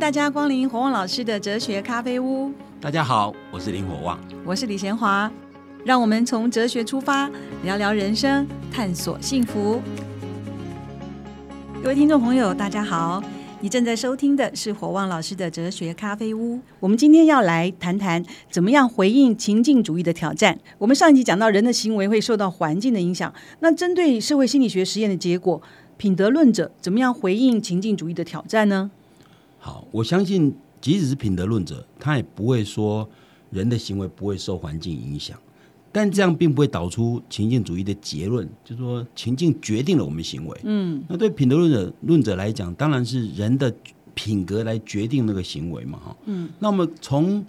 大家光临火旺老师的哲学咖啡屋。大家好，我是林火旺，我是李贤华。让我们从哲学出发，聊聊人生，探索幸福。各位听众朋友，大家好，你正在收听的是火旺老师的哲学咖啡屋。我们今天要来谈谈怎么样回应情境主义的挑战。我们上一集讲到人的行为会受到环境的影响，那针对社会心理学实验的结果，品德论者怎么样回应情境主义的挑战呢？好，我相信即使是品德论者，他也不会说人的行为不会受环境影响。但这样并不会导出情境主义的结论，就是说情境决定了我们行为。嗯，那对品德论者论者来讲，当然是人的品格来决定那个行为嘛，哈。嗯，那我们从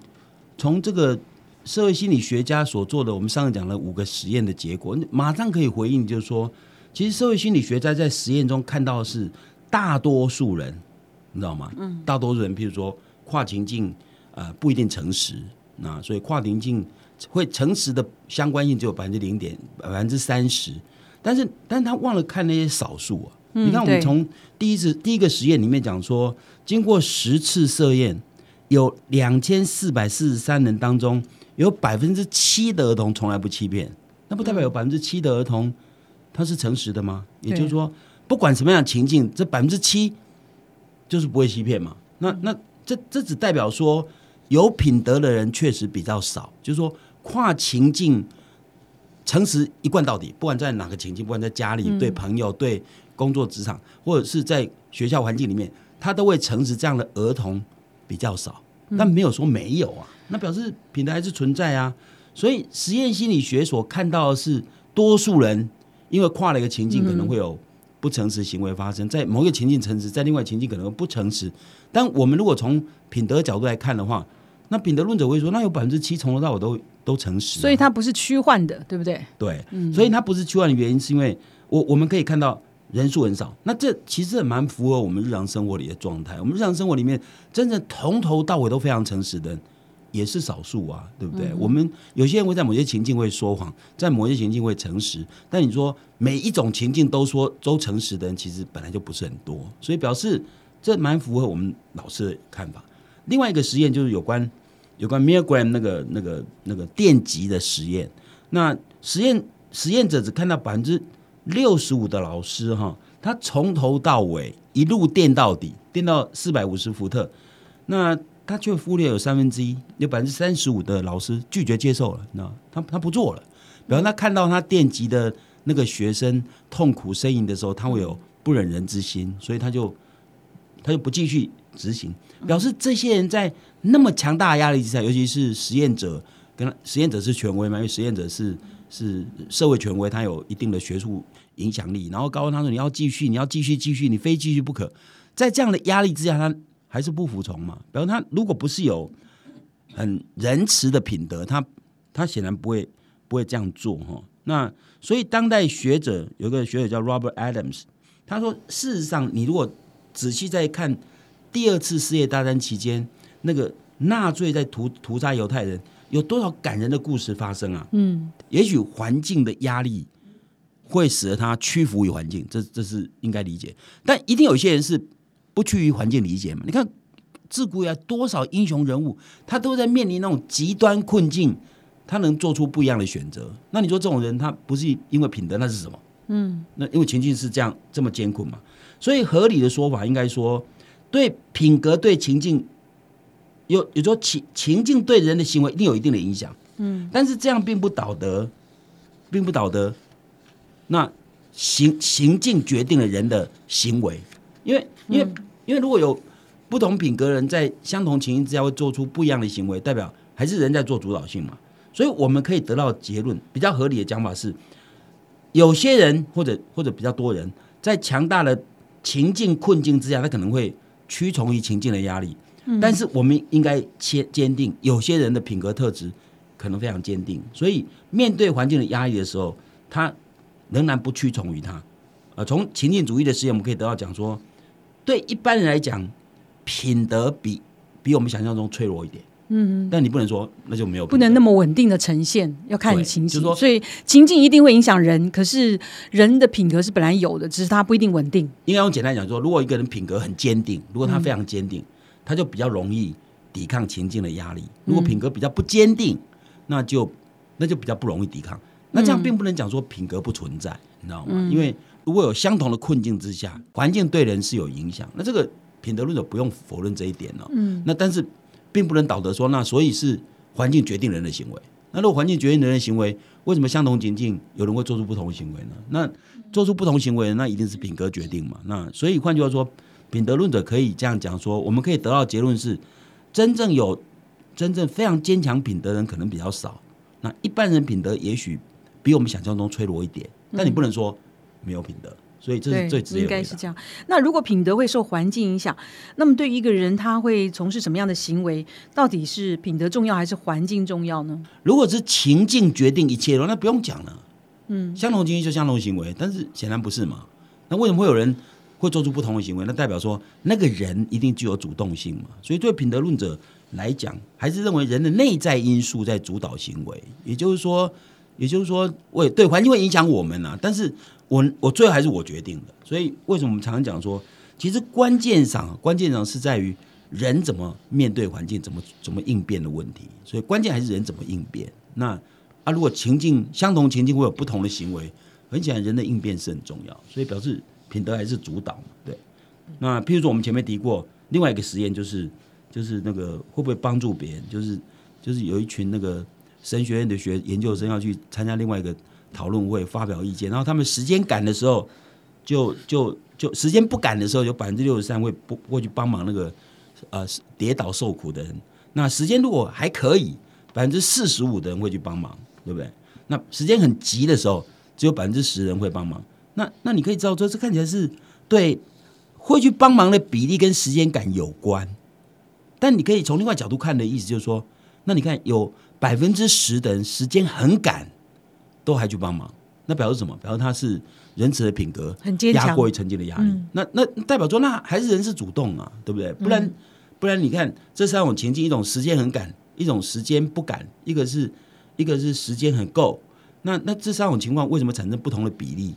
从这个社会心理学家所做的，我们上次讲了五个实验的结果，马上可以回应，就是说，其实社会心理学家在实验中看到的是大多数人，你知道吗？嗯，大多数人，譬如说跨情境，呃，不一定诚实，那所以跨情境。会诚实的相关性只有百分之零点百分之三十，但是，但是他忘了看那些少数啊。你看，我们从第一次第一个实验里面讲说，经过十次测验，有两千四百四十三人当中，有百分之七的儿童从来不欺骗，那不代表有百分之七的儿童他是诚实的吗？也就是说，不管什么样的情境，这百分之七就是不会欺骗嘛？那那这这只代表说有品德的人确实比较少，就是说。跨情境诚实一贯到底，不管在哪个情境，不管在家里、对朋友、对工作职场，或者是在学校环境里面，他都会诚实。这样的儿童比较少，但没有说没有啊，那表示品德还是存在啊。所以实验心理学所看到的是，多数人因为跨了一个情境，可能会有不诚实行为发生，在某一个情境诚实，在另外情境可能不诚实。但我们如果从品德角度来看的话，那品德论者会说，那有百分之七从头到尾都。都诚实，所以它不是虚幻的，对不对？对，所以它不是虚幻的原因，是因为我我们可以看到人数很少，那这其实蛮符合我们日常生活里的状态。我们日常生活里面真正从头到尾都非常诚实的，也是少数啊，对不对？我们有些人会在某些情境会说谎，在某些情境会诚实，但你说每一种情境都说都诚实的人，其实本来就不是很多，所以表示这蛮符合我们老师的看法。另外一个实验就是有关。有关 Milgram 那个、那个、那个电极的实验，那实验实验者只看到百分之六十五的老师哈，他从头到尾一路电到底，电到四百五十伏特，那他却忽略有三分之一，有百分之三十五的老师拒绝接受了，那他他不做了。比方他看到他电极的那个学生痛苦呻吟的时候，他会有不忍人之心，所以他就他就不继续执行，表示这些人在。那么强大的压力之下，尤其是实验者跟实验者是权威嘛？因为实验者是是社会权威，他有一定的学术影响力。然后告诉他说：“你要继续，你要继续，继续，你非继续不可。”在这样的压力之下，他还是不服从嘛？比如他如果不是有很仁慈的品德，他他显然不会不会这样做哈。那所以当代学者有个学者叫 Robert Adams，他说：“事实上，你如果仔细再看第二次世界大战期间。”那个纳粹在屠屠杀犹太人，有多少感人的故事发生啊？嗯，也许环境的压力会使得他屈服于环境，这这是应该理解。但一定有一些人是不趋于环境理解嘛？你看自古以来多少英雄人物，他都在面临那种极端困境，他能做出不一样的选择。那你说这种人，他不是因为品德，那是什么？嗯，那因为情境是这样这么艰苦嘛？所以合理的说法应该说，对品格对情境。有有说情情境对人的行为一定有一定的影响，嗯，但是这样并不道德，并不道德。那行行径决定了人的行为，因为因为因为如果有不同品格人在相同情境之下会做出不一样的行为，代表还是人在做主导性嘛。所以我们可以得到结论，比较合理的讲法是，有些人或者或者比较多人在强大的情境困境之下，他可能会屈从于情境的压力。但是我们应该坚坚定，有些人的品格特质可能非常坚定，所以面对环境的压力的时候，他仍然不屈从于他。呃，从情境主义的实验，我们可以得到讲说，对一般人来讲，品德比比我们想象中脆弱一点。嗯，但你不能说那就没有，不能那么稳定的呈现，要看情境。所以情境一定会影响人，可是人的品格是本来有的，只是他不一定稳定。应该用简单讲说，如果一个人品格很坚定，如果他非常坚定。他就比较容易抵抗情境的压力。如果品格比较不坚定，那就那就比较不容易抵抗。那这样并不能讲说品格不存在，你知道吗？因为如果有相同的困境之下，环境对人是有影响，那这个品德论者不用否认这一点了。嗯，那但是并不能导得说，那所以是环境决定人的行为。那如果环境决定人的行为，为什么相同情境有人会做出不同的行为呢？那做出不同行为，那一定是品格决定嘛？那所以换句话说，品德论者可以这样讲说，我们可以得到结论是，真正有真正非常坚强品德人可能比较少。那一般人品德也许比我们想象中脆弱一点，但你不能说没有品德。所以这是最直接的应该是这样。那如果品德会受环境影响，那么对一个人他会从事什么样的行为？到底是品德重要还是环境重要呢？如果是情境决定一切的话，那不用讲了。嗯，相同经验就相同行为，但是显然不是嘛？那为什么会有人会做出不同的行为？那代表说那个人一定具有主动性嘛？所以对品德论者来讲，还是认为人的内在因素在主导行为。也就是说，也就是说，为对环境会影响我们啊，但是。我我最后还是我决定的，所以为什么我们常常讲说，其实关键上关键上是在于人怎么面对环境，怎么怎么应变的问题。所以关键还是人怎么应变。那啊，如果情境相同情境会有不同的行为，很显然人的应变是很重要。所以表示品德还是主导嘛。对。那譬如说我们前面提过另外一个实验，就是就是那个会不会帮助别人？就是就是有一群那个神学院的学研究生要去参加另外一个。讨论会发表意见，然后他们时间赶的时候，就就就时间不赶的时候，有百分之六十三会不过去帮忙那个呃跌倒受苦的人。那时间如果还可以，百分之四十五的人会去帮忙，对不对？那时间很急的时候，只有百分之十人会帮忙。那那你可以知道，这这看起来是对会去帮忙的比例跟时间感有关。但你可以从另外角度看的意思就是说，那你看有百分之十的人时间很赶。都还去帮忙，那表示什么？表示他是仁慈的品格，很坚强，压过于曾经的压力。那那代表说，那还是人是主动啊，对不对？不然不然，你看这三种情境：一种时间很赶，一种时间不赶，一个是一个是时间很够。那那这三种情况为什么产生不同的比例？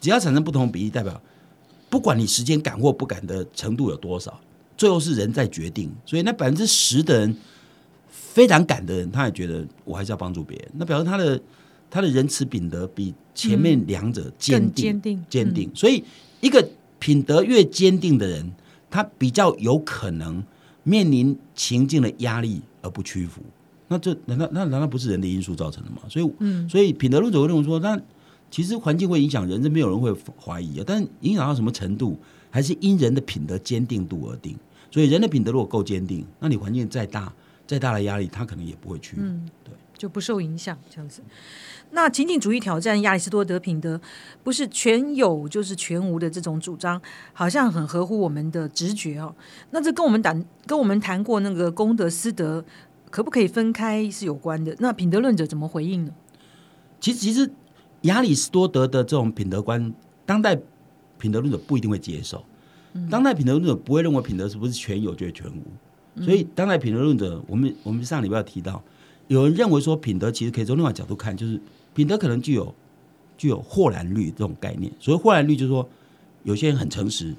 只要产生不同比例，代表不管你时间赶或不赶的程度有多少，最后是人在决定。所以那百分之十的人非常赶的人，他也觉得我还是要帮助别人。那表示他的。他的仁慈品德比前面两者坚定，坚定，坚定。所以，一个品德越坚定的人，他比较有可能面临情境的压力而不屈服。那这难道那难道不是人的因素造成的吗？所以，嗯，所以品德论者会认为说，那其实环境会影响人，这没有人会怀疑啊。但影响到什么程度，还是因人的品德坚定度而定。所以，人的品德如果够坚定，那你环境再大再大的压力，他可能也不会去。嗯。对，就不受影响这样子。那情景主义挑战亚里士多德品德，不是全有就是全无的这种主张，好像很合乎我们的直觉哦。那这跟我们谈跟我们谈过那个公德私德，可不可以分开是有关的？那品德论者怎么回应呢？其实，其实亚里士多德的这种品德观，当代品德论者不一定会接受。当代品德论者不会认为品德是不是全有就是全无。所以，当代品德论者，我们我们上礼拜提到，有人认为说品德其实可以从另外角度看，就是。品德可能具有具有豁然率这种概念，所谓豁然率就是说，有些人很诚实，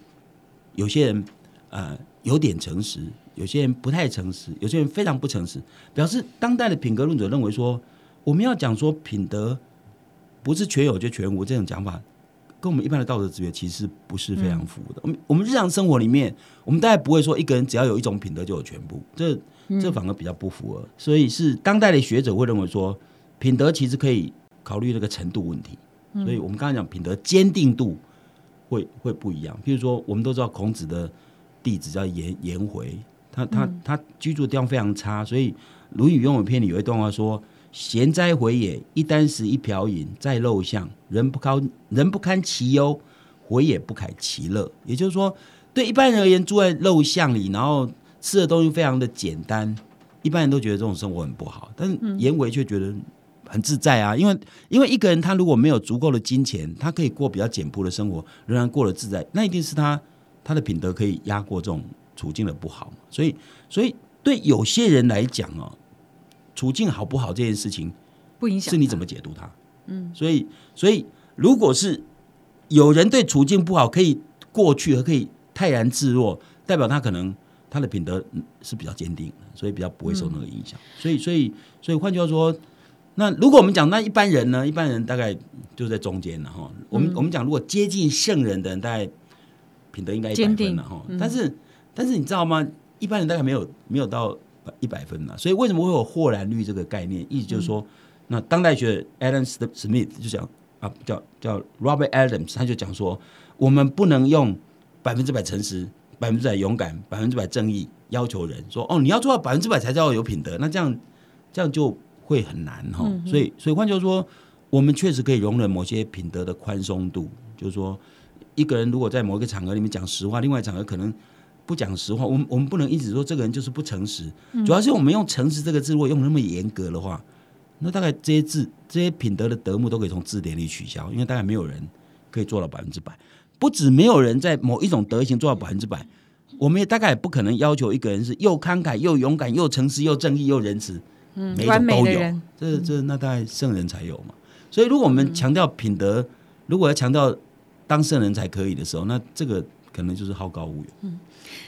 有些人呃有点诚实，有些人不太诚实，有些人非常不诚实。表示当代的品格论者认为说，我们要讲说品德不是全有就全无这种讲法，跟我们一般的道德直觉其实不是非常符的。我们我们日常生活里面，我们大概不会说一个人只要有一种品德就有全部，这这反而比较不符合。所以是当代的学者会认为说，品德其实可以。考虑这个程度问题，所以我们刚才讲品德坚定度会会不一样。譬如说，我们都知道孔子的弟子叫颜颜回，他他他居住的地方非常差，所以《论语雍有篇》里有一段话说：“贤哉回也！一箪食，一瓢饮，在陋巷，人不堪人不堪其忧，回也不改其乐。”也就是说，对一般人而言，住在陋巷里，然后吃的东西非常的简单，一般人都觉得这种生活很不好，但是颜回却觉得。很自在啊，因为因为一个人他如果没有足够的金钱，他可以过比较简朴的生活，仍然过得自在，那一定是他他的品德可以压过这种处境的不好。所以所以对有些人来讲哦，处境好不好这件事情不影响，是你怎么解读它。嗯，所以所以如果是有人对处境不好可以过去，和可以泰然自若，代表他可能他的品德嗯是比较坚定的，所以比较不会受那个影响。所以，所以，所以换句话说，那如果我们讲那一般人呢？一般人大概就在中间了哈。我们我们讲，如果接近圣人的人，大概品德应该一百分坚定了哈。但是，但是你知道吗？一般人大概没有没有到一百分嘛。所以为什么会有豁然率这个概念？意思就是说，那当代学 Adam Smith 就讲啊，叫叫 Robert Adams，他就讲说，我们不能用百分之百诚实、百分之百勇敢、百分之百正义要求人说，哦，你要做到百分之百才叫有品德，那这样这样就会很难哈。所以，所以换句话说，我们确实可以容忍某些品德的宽松度，就是说，一个人如果在某一个场合里面讲实话，另外场合可能不讲实话，我们我们不能一直说这个人就是不诚实。主要是我们用“诚实”这个字，如果用那么严格的话，那大概这些字、这些品德的德目都可以从字典里取消，因为大概没有人可以做到百分之百。不止没有人在某一种德行做到百分之百，我们也大概也不可能要求一个人是又慷慨又勇敢又诚实又正义又仁慈，嗯每一完种都有。这这那大概圣人才有嘛。所以如果我们强调品德，如果要强调当圣人才可以的时候，那这个可能就是好高骛远。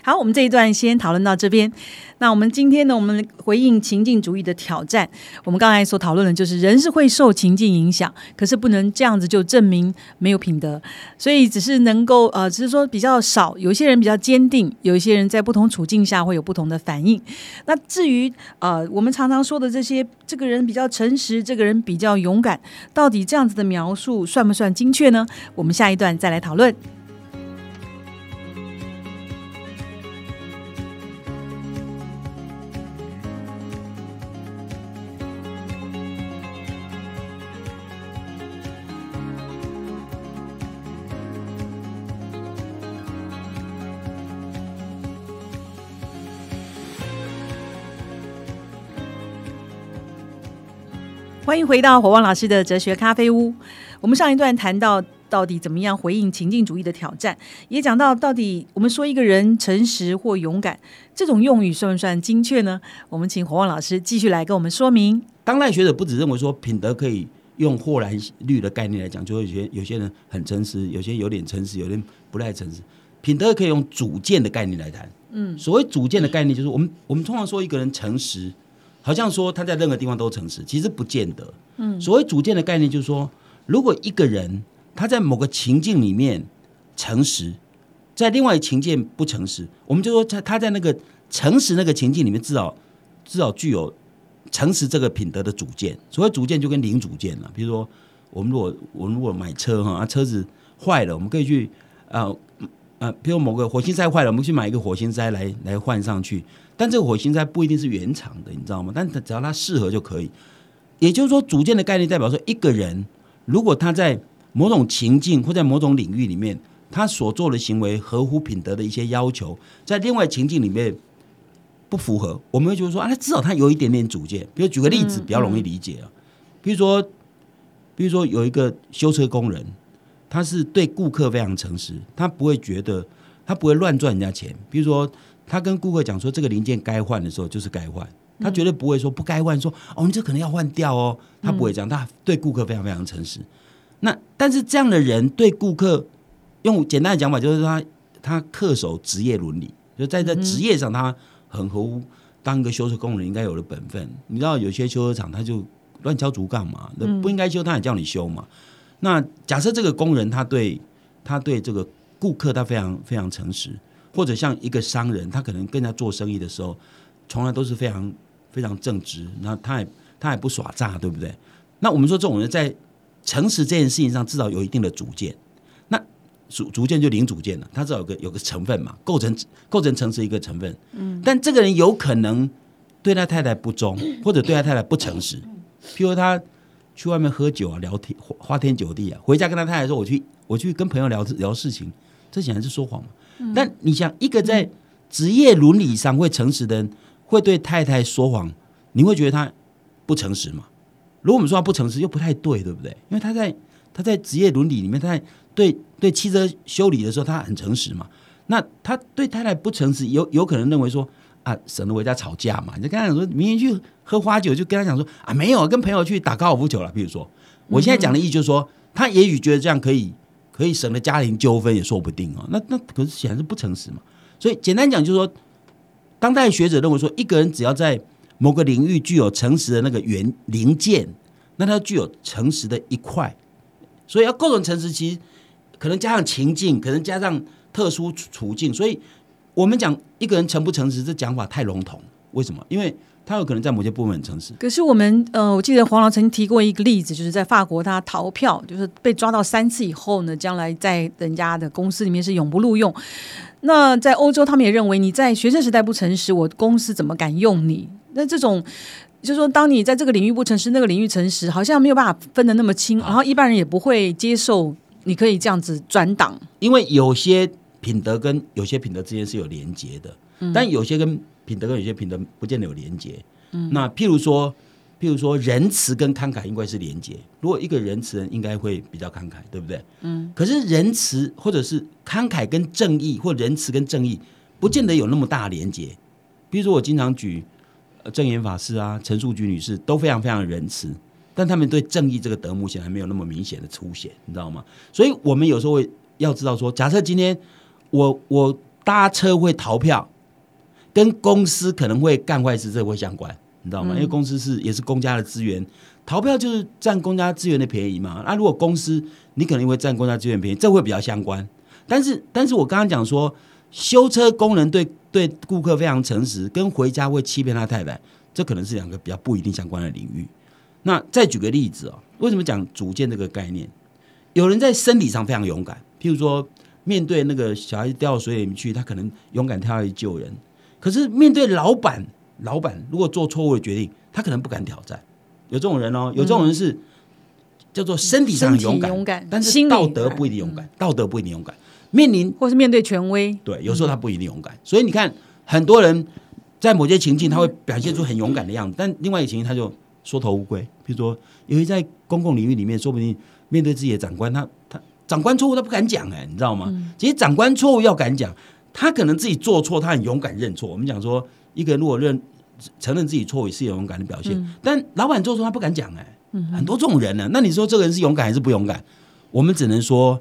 好，我们这一段先讨论到这边。那我们今天呢，我们回应情境主义的挑战。我们刚才所讨论的就是人是会受情境影响，可是不能这样子就证明没有品德。所以只是能够呃，只是说比较少，有些人比较坚定，有一些人在不同处境下会有不同的反应。那至于呃，我们常常说的这些，这个人比较诚实，这个人比较勇敢，到底这样子的描述算不算精确呢？我们下一段再来讨论。欢迎回到火旺老师的哲学咖啡屋。我们上一段谈到到底怎么样回应情境主义的挑战，也讲到到底我们说一个人诚实或勇敢，这种用语算不算精确呢？我们请火旺老师继续来跟我们说明。当代学者不只认为说品德可以用豁然率的概念来讲，就会有些有些人很诚实，有些有点诚实，有点不太诚实。品德可以用主见的概念来谈。嗯，所谓主见的概念，就是我们我们通常说一个人诚实，好像说他在任何地方都诚实，其实不见得。嗯，所谓主见的概念，就是说，如果一个人他在某个情境里面诚实，在另外情境不诚实，我们就说他他在那个诚实那个情境里面，至少至少具有诚实这个品德的主见。所谓主见就跟零主见了，比如说我们如果我们如果买车哈，啊车子坏了，我们可以去啊啊，比如某个火星塞坏了，我们去买一个火星塞来来换上去。但这个火星塞不一定是原厂的，你知道吗？但只要它适合就可以。也就是说，主见的概念代表说，一个人如果他在某种情境或在某种领域里面，他所做的行为合乎品德的一些要求，在另外情境里面不符合，我们会觉得说啊，至少他有一点点主见。比如举个例子，比较容易理解啊。比如说，比如说有一个修车工人，他是对顾客非常诚实，他不会觉得他不会乱赚人家钱。比如说，他跟顾客讲说这个零件该换的时候就是该换，他绝对不会说不该换，说哦你这可能要换掉哦，他不会这样，他对顾客非常非常诚实。那但是这样的人对顾客，用简单的讲法就是他他恪守职业伦理，就在这职业上他很合乎当一个修车工人应该有的本分。你知道有些修车厂他就乱敲竹杠嘛，那不应该修他也叫你修嘛。那假设这个工人他对他对这个顾客他非常非常诚实，或者像一个商人，他可能跟他做生意的时候，从来都是非常非常正直，那他也他也不耍诈，对不对？那我们说这种人在诚实这件事情上至少有一定的主见，那主主见就零主见了，他至少有个有个成分嘛，构成构成诚实一个成分。嗯，但这个人有可能对他太太不忠，或者对他太太不诚实，譬如他去外面喝酒啊、聊天、花花天酒地啊，回家跟他太太说我去我去跟朋友聊聊事情，这显然是说谎嘛。但你想，一个在职业伦理上会诚实的人，会对太太说谎，你会觉得他不诚实吗？如果我们说他不诚实，又不太对，对不对？因为他在他在职业伦理里面，他在对对汽车修理的时候，他很诚实嘛。那他对太太不诚实，有有可能认为说啊，省得回家吵架嘛。你就跟他讲说，明天去喝花酒，就跟他讲说啊，没有跟朋友去打高尔夫球了。比如说，我现在讲的意思就是说，他也许觉得这样可以可以省了家庭纠纷，也说不定哦。那那可是显然是不诚实嘛。所以简单讲就是说，当代学者认为说，一个人只要在某个领域具有诚实的那个元零件，那他具有诚实的一块。所以要构成诚实，其实可能加上情境，可能加上特殊处境。所以我们讲一个人诚不诚实，这讲法太笼统。为什么？因为他有可能在某些部分很诚实。可是我们呃，我记得黄老曾经提过一个例子，就是在法国他逃票，就是被抓到三次以后呢，将来在人家的公司里面是永不录用。那在欧洲，他们也认为你在学生时代不诚实，我公司怎么敢用你？那这种就是说，当你在这个领域不诚实，那个领域诚实，好像没有办法分得那么清，然后一般人也不会接受你可以这样子转档，因为有些品德跟有些品德之间是有连结的，但有些跟品德跟有些品德不见得有连结。那譬如说。譬如说，仁慈跟慷慨应该是连结。如果一个仁慈人，应该会比较慷慨，对不对？嗯。可是仁慈或者是慷慨跟正义，或仁慈跟正义，不见得有那么大连结。比如说，我经常举正言法师啊、陈树菊女士都非常非常仁慈，但他们对正义这个德目前还没有那么明显的出现，你知道吗？所以我们有时候会要知道说，假设今天我我搭车会逃票，跟公司可能会干坏事，这会相关。你知道吗？因为公司是也是公家的资源，逃票就是占公家资源的便宜嘛。那如果公司你可能会占公家资源便宜，这会比较相关。但是，但是我刚刚讲说，修车工人对对顾客非常诚实，跟回家会欺骗他太太，这可能是两个比较不一定相关的领域。那再举个例子哦，为什么讲主见这个概念？有人在身体上非常勇敢，譬如说面对那个小孩子掉到水里面去，他可能勇敢跳下去救人。可是面对老板。老板如果做错误的决定，他可能不敢挑战。有这种人哦，有这种人是叫做身体上勇敢，但是道德不一定勇敢，道德不一定勇敢。面临或是面对权威，对，有时候他不一定勇敢。所以你看，很多人在某些情境他会表现出很勇敢的样子，但另外一个情境他就缩头乌龟。比如说，因为在公共领域里面，说不定面对自己的长官，他他长官错误他不敢讲哎，你知道吗？其实长官错误要敢讲，他可能自己做错，他很勇敢认错。我们讲说，一个人如果认承认自己错误是勇敢的表现，但老板做错他不敢讲哎，很多这种人呢。那你说这个人是勇敢还是不勇敢？我们只能说，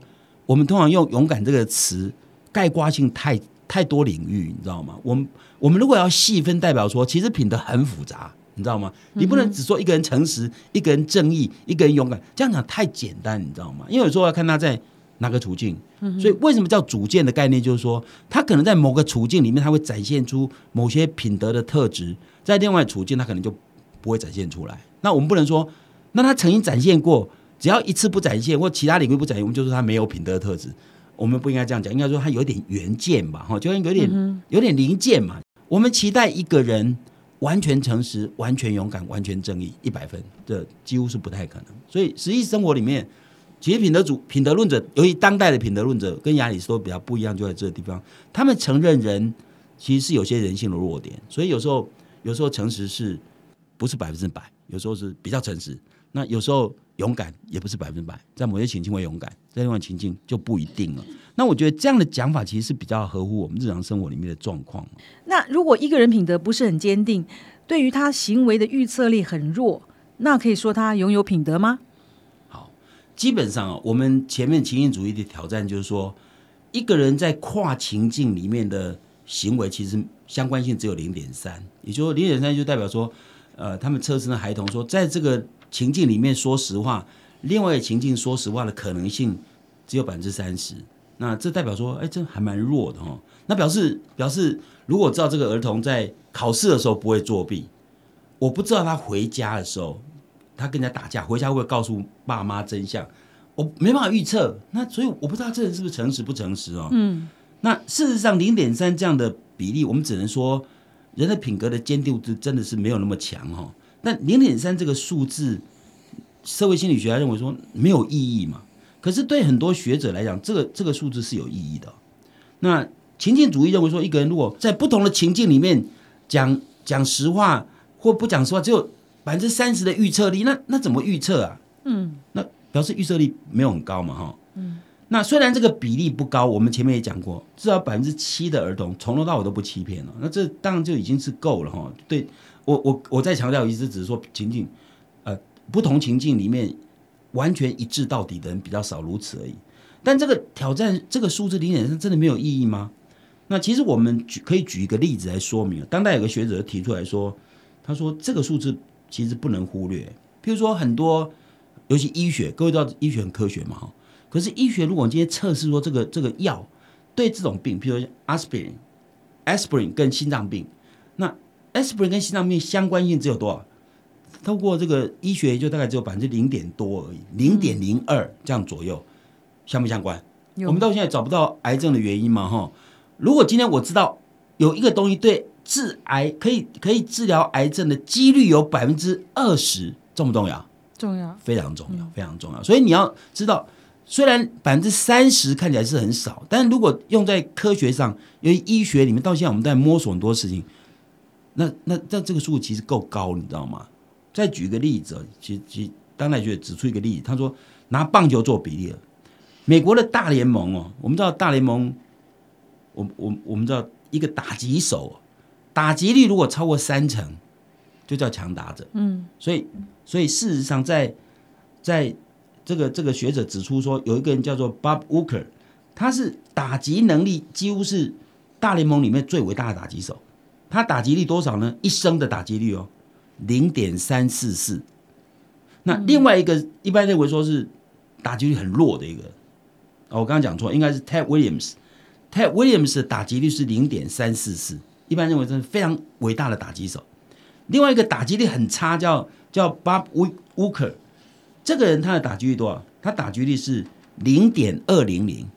我们通常用“勇敢”这个词，概括性太太多领域，你知道吗？我们我们如果要细分，代表说其实品德很复杂，你知道吗？你不能只说一个人诚实，一个人正义，一个人勇敢，这样讲太简单，你知道吗？因为有时候要看他在。哪个处境？所以为什么叫主见的概念？就是说，他可能在某个处境里面，他会展现出某些品德的特质；在另外处境，他可能就不会展现出来。那我们不能说，那他曾经展现过，只要一次不展现，或其他领域不展现，我们就说他没有品德的特质。我们不应该这样讲，应该说他有点原件吧，哈，就像有点有点零件嘛。我们期待一个人完全诚实、完全勇敢、完全正义，一百分，这几乎是不太可能。所以实际生活里面。其实品德主品德论者，由于当代的品德论者跟亚里士多比较不一样，就在这个地方，他们承认人其实是有些人性的弱点，所以有时候有时候诚实是不是百分之百，有时候是比较诚实，那有时候勇敢也不是百分之百，在某些情境会勇敢，在另外情境就不一定了。那我觉得这样的讲法其实是比较合乎我们日常生活里面的状况。那如果一个人品德不是很坚定，对于他行为的预测力很弱，那可以说他拥有品德吗？好基本上，我们前面情境主义的挑战就是说，一个人在跨情境里面的行为，其实相关性只有零点三，也就说零点三就代表说，呃，他们测试的孩童说，在这个情境里面说实话，另外一个情境说实话的可能性只有百分之三十。那这代表说，哎，这还蛮弱的哈。那表示表示，如果知道这个儿童在考试的时候不会作弊，我不知道他回家的时候。他跟人家打架，回家会不会告诉爸妈真相？我没办法预测。那所以我不知道这人是不是诚实不诚实哦。嗯。那事实上，零点三这样的比例，我们只能说人的品格的坚定度真的是没有那么强哈。但零点三这个数字，社会心理学家认为说没有意义嘛。可是对很多学者来讲，这个这个数字是有意义的。那情境主义认为说，一个人如果在不同的情境里面讲讲实话或不讲实话，只有。百分之三十的预测力，那那怎么预测啊？嗯，那表示预测力没有很高嘛，哈。嗯，那虽然这个比例不高，我们前面也讲过，至少百分之七的儿童从头到尾都不欺骗了，那这当然就已经是够了，哈。对我我我再强调一次，只是说情境，呃，不同情境里面完全一致到底的人比较少，如此而已。但这个挑战这个数字零点三真的没有意义吗？那其实我们举可以举一个例子来说明。当代有个学者提出来说，他说这个数字其实不能忽略。譬如说很多，尤其医学，各位知道医学很科学嘛哈。可是医学如果今天测试说这个这个药对这种病，譬如说 aspirin、aspirin 跟心脏病，那 aspirin 跟心脏病相关性只有多少？透过这个医学就大概只有百分之零点多而已，零点零二这样左右，相不相关？我们到现在找不到癌症的原因嘛哈。如果今天我知道有一个东西对治癌可以可以治疗癌症的几率有百分之二十，重不重要？重要，非常重要，非常重要。所以你要知道，虽然百分之三十看起来是很少，但如果用在科学上，因为医学里面到现在我们在摸索很多事情，那那那这个数其实够高，你知道吗？再举一个例子，其实其实当代学指出一个例子，他说拿棒球做比例了，美国的大联盟哦，我们知道大联盟。我我我们知道一个打击手，打击率如果超过三成，就叫强打者。嗯，所以所以事实上，在在这个这个学者指出说，有一个人叫做 Bob Walker，他是打击能力几乎是大联盟里面最伟大的打击手。他打击率多少呢？一生的打击率哦，零点三四四。那另外一个一般认为说是打击率很弱的一个，哦，我刚刚讲错，应该是 Ted Williams。Ted Williams 的打击率是零点三四四，一般认为这是非常伟大的打击手。另外一个打击率很差，叫叫 Bob Walker，这个人他的打击率多少？他打击率是零点二零零，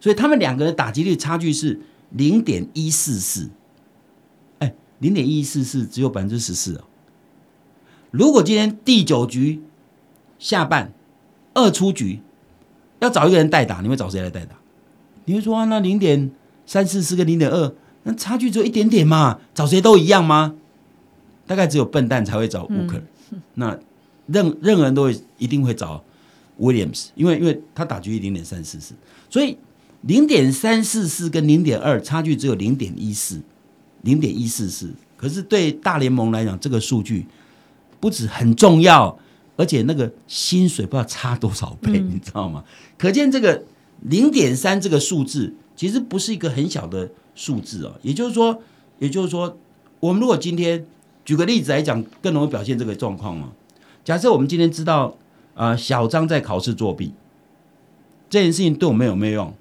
所以他们两个人打击率差距是零点一四四。哎，零点一四四只有百分之十四哦。如果今天第九局下半二出局，要找一个人代打，你会找谁来代打？你会说啊，那零点三四四跟零点二，那差距只有一点点嘛，找谁都一样吗？大概只有笨蛋才会找乌克，那任任何人都会一定会找 Williams，因为因为他打局零点三四四，所以零点三四四跟零点二差距只有零点一四，零点一四四。可是对大联盟来讲，这个数据不止很重要，而且那个薪水不知道差多少倍，你知道吗？可见这个。零点三这个数字其实不是一个很小的数字哦，也就是说，也就是说，我们如果今天举个例子来讲，更容易表现这个状况嘛。假设我们今天知道啊，小张在考试作弊这件事情对我们有没有用？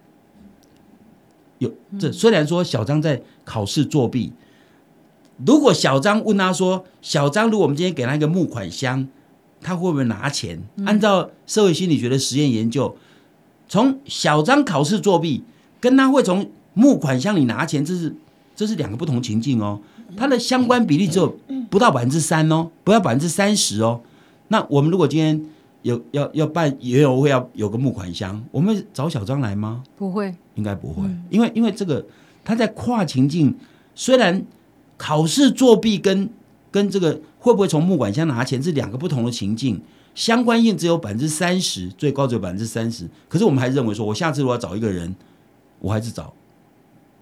有。这虽然说小张在考试作弊，如果小张问他说：“小张，如果我们今天给他一个募款箱，他会不会拿钱？”按照社会心理学的实验研究。从小张考试作弊，跟他会从募款箱里拿钱，这是这是两个不同情境哦。它的相关比例只有不到百分之三哦，不到百分之三十哦。那我们如果今天有要要办也有会要有个募款箱，我们找小张来吗？不会，应该不会，因为因为这个他在跨情境，虽然考试作弊跟跟这个会不会从募款箱拿钱是两个不同的情境。相关性只有百分之三十，最高只有百分之三十。可是我们还认为说，我下次如果要找一个人，我还是找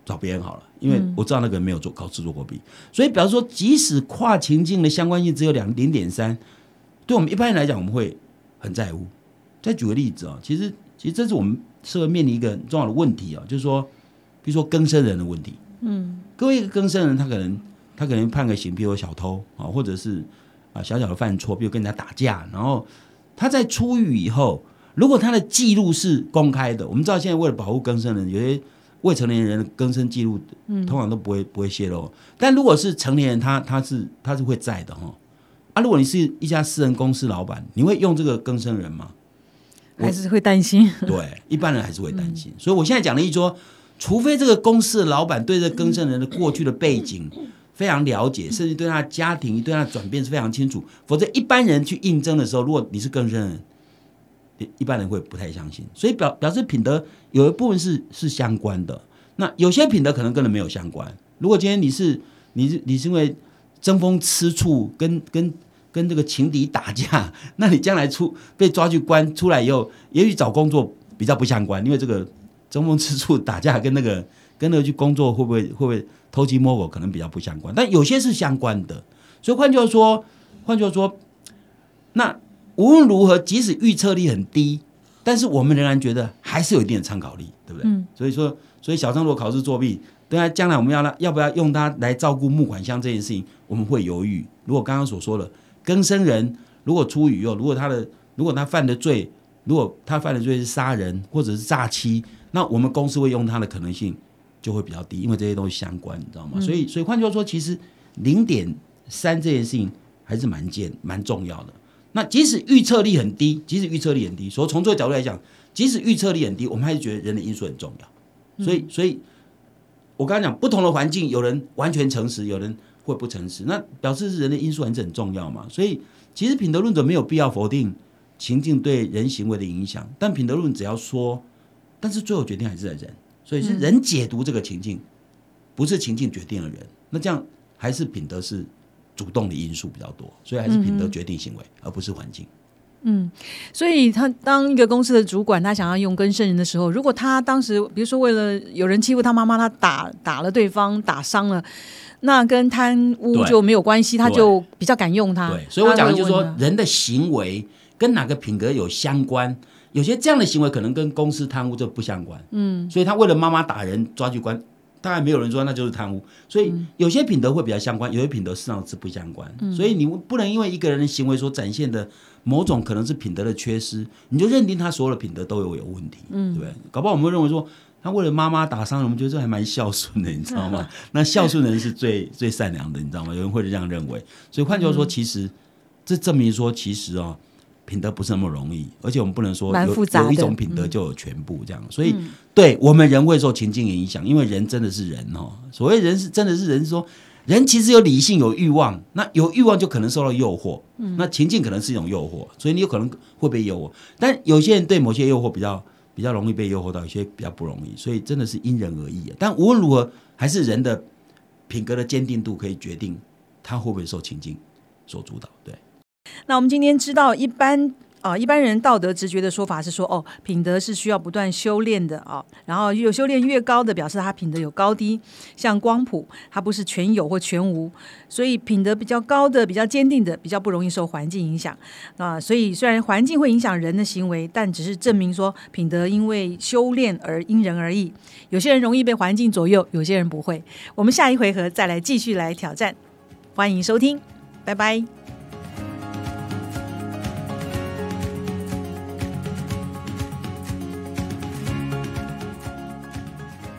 找别人好了，因为我知道那个人没有做考试做过弊。所以，比方说，即使跨情境的相关性只有两零点三，对我们一般人来讲，我们会很在乎。再举个例子啊，其实其实这是我们社会面临一个很重要的问题啊，就是说，比如说更生人的问题。嗯，各位更生人，他可能他可能判个刑，比如小偷啊，或者是。啊，小小的犯错，比如跟人家打架，然后他在出狱以后，如果他的记录是公开的，我们知道现在为了保护更生人，有些未成年人的更生记录，嗯，通常都不会不会泄露。但如果是成年人，他他是他是会在的哈。啊，如果你是一家私人公司老板，你会用这个更生人吗？还是会担心？对，一般人还是会担心。所以我现在讲的一说，除非这个公司的老板对这更生人的过去的背景。非常了解，甚至对他的家庭、对他的转变是非常清楚。否则，一般人去应征的时候，如果你是更生人，一般人会不太相信。所以表表示品德有一部分是是相关的。那有些品德可能跟人没有相关。如果今天你是你是你是因为争风吃醋，跟跟跟这个情敌打架，那你将来出被抓去关出来以后，也许找工作比较不相关，因为这个争风吃醋打架跟那个 跟那个去工作会不会会不会？偷鸡摸狗可能比较不相关，但有些是相关的。所以换句话说，换句话说，那无论如何，即使预测力很低，但是我们仍然觉得还是有一定的参考力，对不对？所以说，所以小张如果考试作弊，对啊，将来我们要要不要用它来照顾木管箱这件事情，我们会犹豫。如果刚刚所说的更生人如果出狱哦，如果他的如果他犯的罪，如果他犯的罪是杀人或者是诈欺，那我们公司会用他的可能性就会比较低，因为这些东西相关，你知道吗？所以，所以换句话说，其实零点三这件事情还是蛮贱、蛮重要的。那即使预测力很低，即使预测力很低，所以从这个角度来讲，即使预测力很低，我们还是觉得人的因素很重要。所以，所以我刚刚讲，不同的环境，有人完全诚实，有人会不诚实，那表示是人的因素还是很重要嘛？所以，其实品德论者没有必要否定。情境对人行为的影响，但品德论只要说，但是最后决定还是在人，所以是人解读这个情境，不是情境决定了人。那这样还是品德是主动的因素比较多，所以还是品德决定行为，而不是环境。嗯，所以他当一个公司的主管，他想要用跟圣人的时候，如果他当时比如说为了有人欺负他妈妈，他打打了对方，打伤了，那跟贪污就没有关系，他就比较敢用他。对，所以我讲的就是说人的行为。跟哪个品格有相关？有些这样的行为可能跟公司贪污就不相关。嗯，所以他为了妈妈打人抓去关，当然没有人说那就是贪污。所以有些品德会比较相关，有些品德实际上是不相关。所以你不能因为一个人的行为所展现的某种可能是品德的缺失，你就认定他所有的品德都有有问题。嗯，对不对？搞不好我们会认为说他为了妈妈打伤人，我们觉得这还蛮孝顺的，你知道吗？那孝顺的人是最最善良的，你知道吗？有人会这样认为。所以换句话说，其实这证明说，其实哦。品德不是那么容易，而且我们不能说有有一种品德就有全部这样，所以对我们人会受情境影响，因为人真的是人哦。所谓人是真的是人，说人其实有理性有欲望，那有欲望就可能受到诱惑，那情境可能是一种诱惑，所以你有可能会被诱惑。但有些人对某些诱惑比较比较容易被诱惑到，有些比较不容易，所以真的是因人而异。但无论如何，还是人的品格的坚定度可以决定他会不会受情境所主导。对。那我们今天知道，一般啊，一般人道德直觉的说法是说，哦，品德是需要不断修炼的啊。然后有修炼越高的，表示他品德有高低。像光谱，它不是全有或全无，所以品德比较高的、比较坚定的，比较不容易受环境影响啊。所以虽然环境会影响人的行为，但只是证明说，品德因为修炼而因人而异。有些人容易被环境左右，有些人不会。我们下一回合再来继续来挑战。欢迎收听，拜拜。